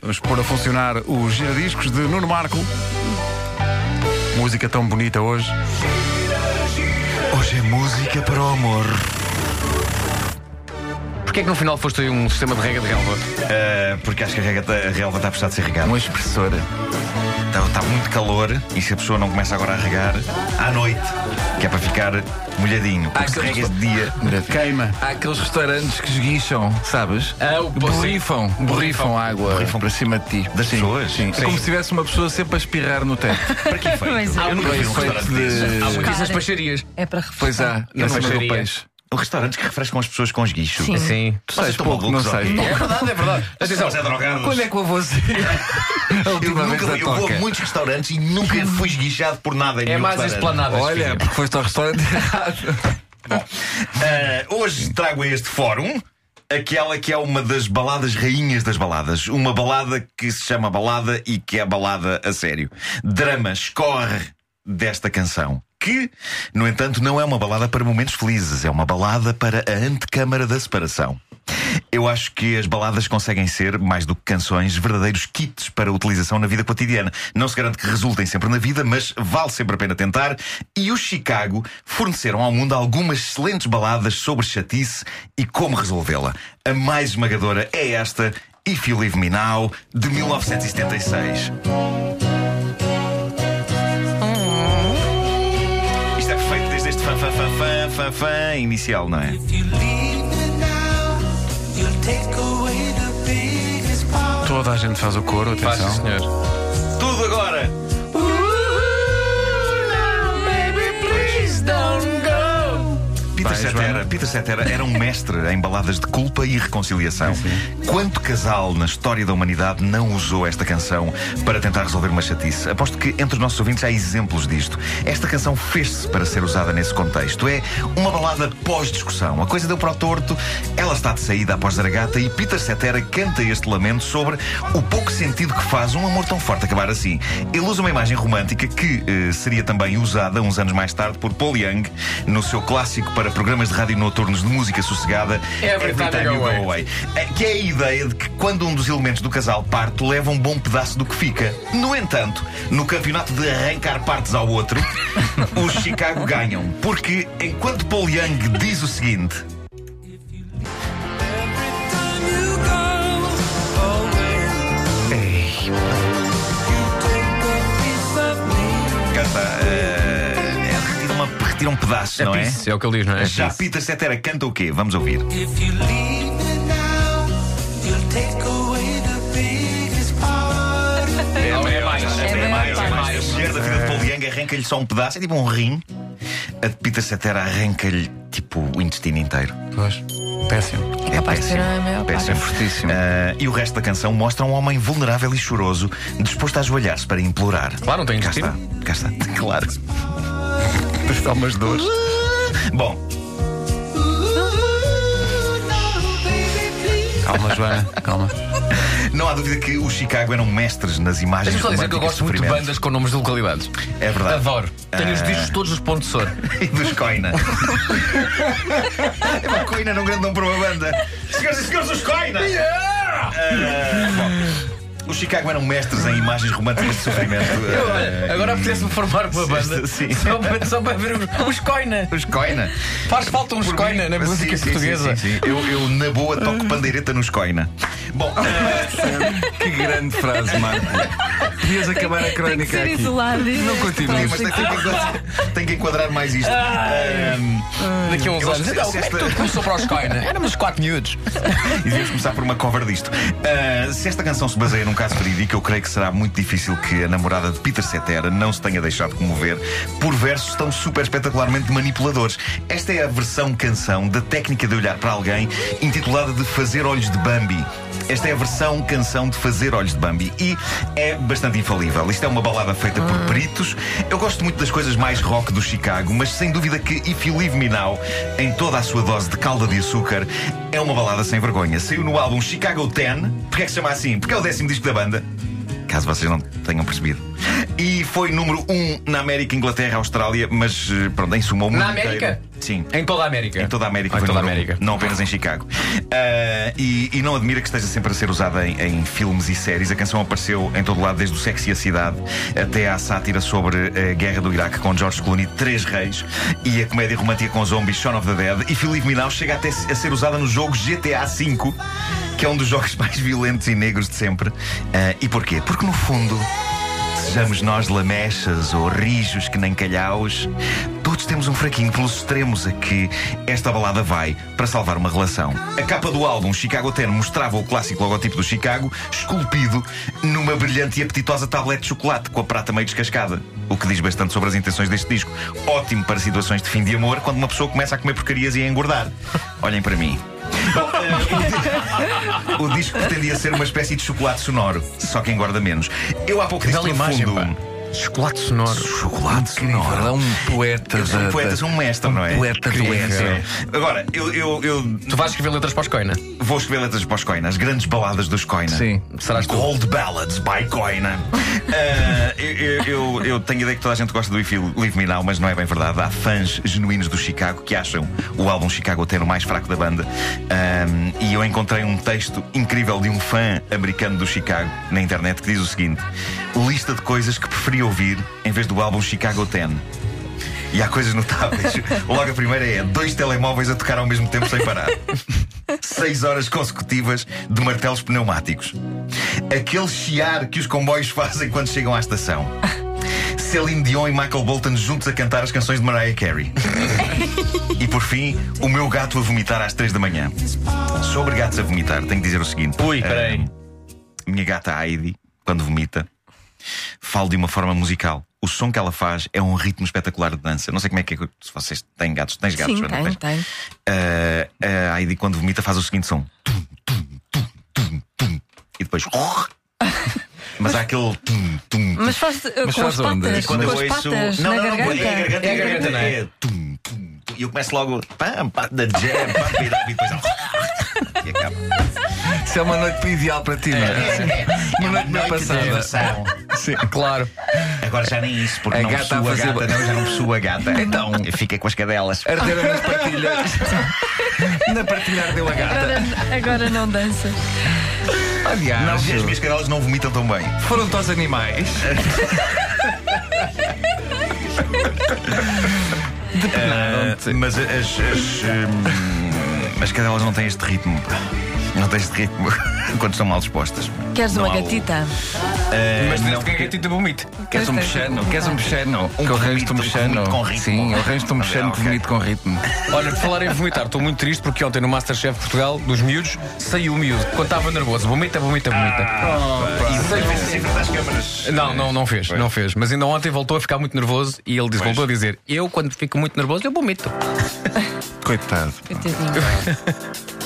Vamos pôr a funcionar os giradiscos de Nuno Marco. Música tão bonita hoje. Hoje é música para o amor. Porquê é que no final foste aí um sistema de rega de relva? Uh, porque acho que a, rega, a relva está a precisar de ser regada. Uma expressora. Está, está muito calor e se a pessoa não começa agora a regar à noite, que é para ficar molhadinho. Porque se aqueles- regas de dia. Queima. Há aqueles restaurantes que esguicham, sabes? Ah, o borrifam, borrifam água Borrifam para cima de ti. Das Sim, pessoas? Sim. É Sim. como se tivesse uma pessoa sempre a espirrar no teto. Para que efeito? É. Vi um Efeito. Há de... muito isso nas peixarias. É para Pois há, na na cima do peixe. Restaurantes que refrescam as pessoas com esguicho. Sim. Sim. Tu sais estão pouco, não ok? pouco. É verdade, é verdade. Atenção. É drogados. Quando é que eu vou ser? Eu, nunca, vez eu vou a muitos restaurantes e nunca fui esguichado por nada em É mais esplanadas. Olha, filho. porque foste ao restaurante errado. Ah, hoje trago a este fórum aquela que é uma das baladas rainhas das baladas. Uma balada que se chama balada e que é balada a sério. Drama escorre desta canção. Que, no entanto, não é uma balada para momentos felizes, é uma balada para a antecâmara da separação. Eu acho que as baladas conseguem ser, mais do que canções, verdadeiros kits para utilização na vida cotidiana. Não se garante que resultem sempre na vida, mas vale sempre a pena tentar. E os Chicago forneceram ao mundo algumas excelentes baladas sobre chatice e como resolvê-la. A mais esmagadora é esta, If You Leave Me Now, de 1976. Fã, fã, fã, fã, fã, fã inicial, não é? Toda a gente faz o coro, Faz, atenção. sim, senhor. Cetera. Peter Cetera era um mestre em baladas de culpa e reconciliação. Quanto casal na história da humanidade não usou esta canção para tentar resolver uma chatice? Aposto que entre os nossos ouvintes há exemplos disto. Esta canção fez-se para ser usada nesse contexto. É uma balada pós-discussão. A coisa deu para o torto, ela está de saída após Zaragata e Peter Cetera canta este lamento sobre o pouco sentido que faz um amor tão forte acabar assim. Ele usa uma imagem romântica que eh, seria também usada uns anos mais tarde por Paul Young no seu clássico para programas de rádio noturnos de música sossegada Every Time You Go Away. Que é a ideia de que quando um dos elementos do casal parte, leva um bom pedaço do que fica. No entanto, no campeonato de arrancar partes ao outro, os Chicago ganham. Porque enquanto Paul Young diz o seguinte. Um pedaço, não é? Isso é o que ele diz, não é? Já Piece. Peter Cetera canta o quê? Vamos ouvir. É, é mais. É mais, mais. é mais. A mulher da vida de Paul Young arranca-lhe só um pedaço, é tipo um rim. A de Peter Cetera arranca-lhe tipo o intestino inteiro. Pois. Péssimo. É péssimo. péssimo. Fortíssimo. Ah, e o resto da canção mostra um homem vulnerável e choroso, disposto a ajoelhar-se para implorar. Claro, não tem Cá intestino. está, cá está, claro. Está umas dores. Bom, Calma, Joana. Calma. não há dúvida que os Chicago eram mestres nas imagens Deixa-me só dizer que eu gosto muito de bandas com nomes de localidades. É verdade. Adoro. Tenho os Ah. discos todos dos Pontos de Sor. e dos Coina. é uma Coina num grande nome para uma banda. Senhoras e senhores dos Coina! Ah, bom, os Chicago eram mestres em imagens românticas de sofrimento. Olha, Ah, agora e- apetece-me formar uma banda. Sim. Só para, só para ver os, os coina. Os Coina. Faz falta uns Por coina mim- na música Sim, sim, portuguesa. sim, sim, sim. Eu, eu, na boa, toco pandeireta nos Coina. Bom, ah, Que grande frase, Marco. Podias acabar a Tem que crónica ser aqui. isolado. Não continues. mas tem, tem que tem que enquadrar mais isto. Ah, Daqui a uns anos. Então, como é que tudo começou para os coina? Éramos 4 miúdos. E devemos começar por uma cover disto. Ah, se esta canção se baseia num caso verídico, eu creio que será muito difícil que a namorada de Peter Cetera não se tenha deixado comover por versos tão super espetacularmente manipuladores. Esta é a versão canção da técnica de olhar para alguém intitulada de Fazer Olhos de Bambi. Esta é a versão canção de Fazer Olhos de Bambi e é bastante infalível. Isto é uma balada feita por peritos. Eu gosto muito das coisas mais rock do Chicago, mas sem dúvida que If You Leave Me Now, em toda a sua dose de calda de açúcar, é uma balada sem vergonha. Saiu no álbum Chicago 10. Porquê é que se chama assim? Porque é o décimo disco da banda. Caso vocês não tenham percebido. E foi número 1 um na América, Inglaterra, Austrália, mas eh, pronto, em suma o mundo Na inteiro. América? Sim. Em toda a América. Em toda a América, Ah, em foi toda a número um, América. não apenas em Chicago. Ah, e, e não admira que esteja sempre a ser usada em, em filmes e séries. A canção apareceu em todo lado, desde o Sexy e a Cidade até à sátira sobre a guerra do Iraque com George Clooney, Três Reis, e a comédia romântica com zombies, Shaun of the Dead. E Felipe Minau chega até a ser usada no jogo GTA V, que é um dos jogos mais violentos e negros de sempre. Ah, e porquê? Porque no fundo. Sejamos nós lamechas ou rijos que nem calhaus, todos temos um fraquinho pelos extremos a que esta balada vai para salvar uma relação. A capa do álbum Chicago Ten mostrava o clássico logotipo do Chicago esculpido numa brilhante e apetitosa tablete de chocolate com a prata meio descascada. O que diz bastante sobre as intenções deste disco. Ótimo para situações de fim de amor quando uma pessoa começa a comer porcarias e a engordar. Olhem para mim. O disco pretendia ser uma espécie de chocolate sonoro, só que engorda menos. Eu há pouco disse Bela no imagem, fundo. pá. Chocolate sonoro. Chocolate sonoro. Ele é um poeta sou um poeta, da- um mestre, não é? poeta do Incrível. é. Agora, eu, eu, eu Tu vais escrever letras para os Coina. vou escrever letras para os Coina, as grandes baladas dos Coina. Sim. Serás tu. Gold Ballads by Coina. Ah, eu, eu, eu- tenho a ideia que toda a gente gosta do If You Leave Me Now, mas não é bem verdade. Há fãs genuínos do Chicago que acham o álbum Chicago ter o mais fraco da banda. Ah, e eu encontrei um texto incrível de um fã americano do Chicago na internet que diz o seguinte: lista de coisas que preferia ouvir em vez do álbum Chicago 10. E há coisas notáveis. Logo a primeira é dois telemóveis a tocar ao mesmo tempo sem parar. Seis horas consecutivas de martelos pneumáticos. Aquele chiar que os comboios fazem quando chegam à estação. Celine Dion e Michael Bolton juntos a cantar as canções de Mariah Carey. e por fim, o meu gato a vomitar às três da manhã. Sobre gatos a vomitar, tenho que dizer o seguinte: Ui, peraí. Ah, minha gata Heidi, quando vomita, falo de uma forma musical. O som que ela faz é um ritmo espetacular de dança. Não sei como é que é. Se vocês têm gatos, tens gatos, Sim, não tem, tens? tem. Ah, a Heidi, quando vomita, faz o seguinte som: tum, tum, tum, tum, tum, e depois. Mas há aquele tum, tum, tum. Mas faz uh, Mas com faz onde? patas, Quando com eu as ouço. patas não, na não, não, garganta. é a garganta, É a garganta, não é? tum, tum, tum. E eu começo logo. Pam, pam, da jam, up, e depois. E acaba. Isso é uma noite ideal para ti, não é? Uma noite bem passada. Sim. Claro. Agora já nem isso, porque A não gata possuo a a fazer- gata, não, já não possuo a gata. Então. Fica com as cadelas. Arderam nas partilhas. Na partilha ardeu a gata. Agora, agora não danças. Aliás, Não, as minhas cadelas não vomitam tão bem. foram-te aos animais. Depenaram-te. Mas as, as, hum, as cadelas não têm este ritmo. Não têm este ritmo quando estão mal dispostas. Queres Não uma há o- gatita? Mas não, é que te vomite. Queres um Pois mexano? Queres um mexano? Um que eu arranjo-te vomito, um mexano. vomito com ritmo. Sim, eu arranjo-te um mexano que Ok. vomito com ritmo. Olha, por falar em vomitar, estou muito triste porque ontem no Masterchef Portugal, dos miúdos, saiu o miúdo. Quando estava nervoso, vomita, vomita, vomita. E seis vezes frente às câmaras. Não, não, não fez, não fez. Mas ainda ontem voltou a ficar muito nervoso e ele disse, Pois. voltou a dizer: Eu, quando fico muito nervoso, eu vomito. Coitado. Coitadinho.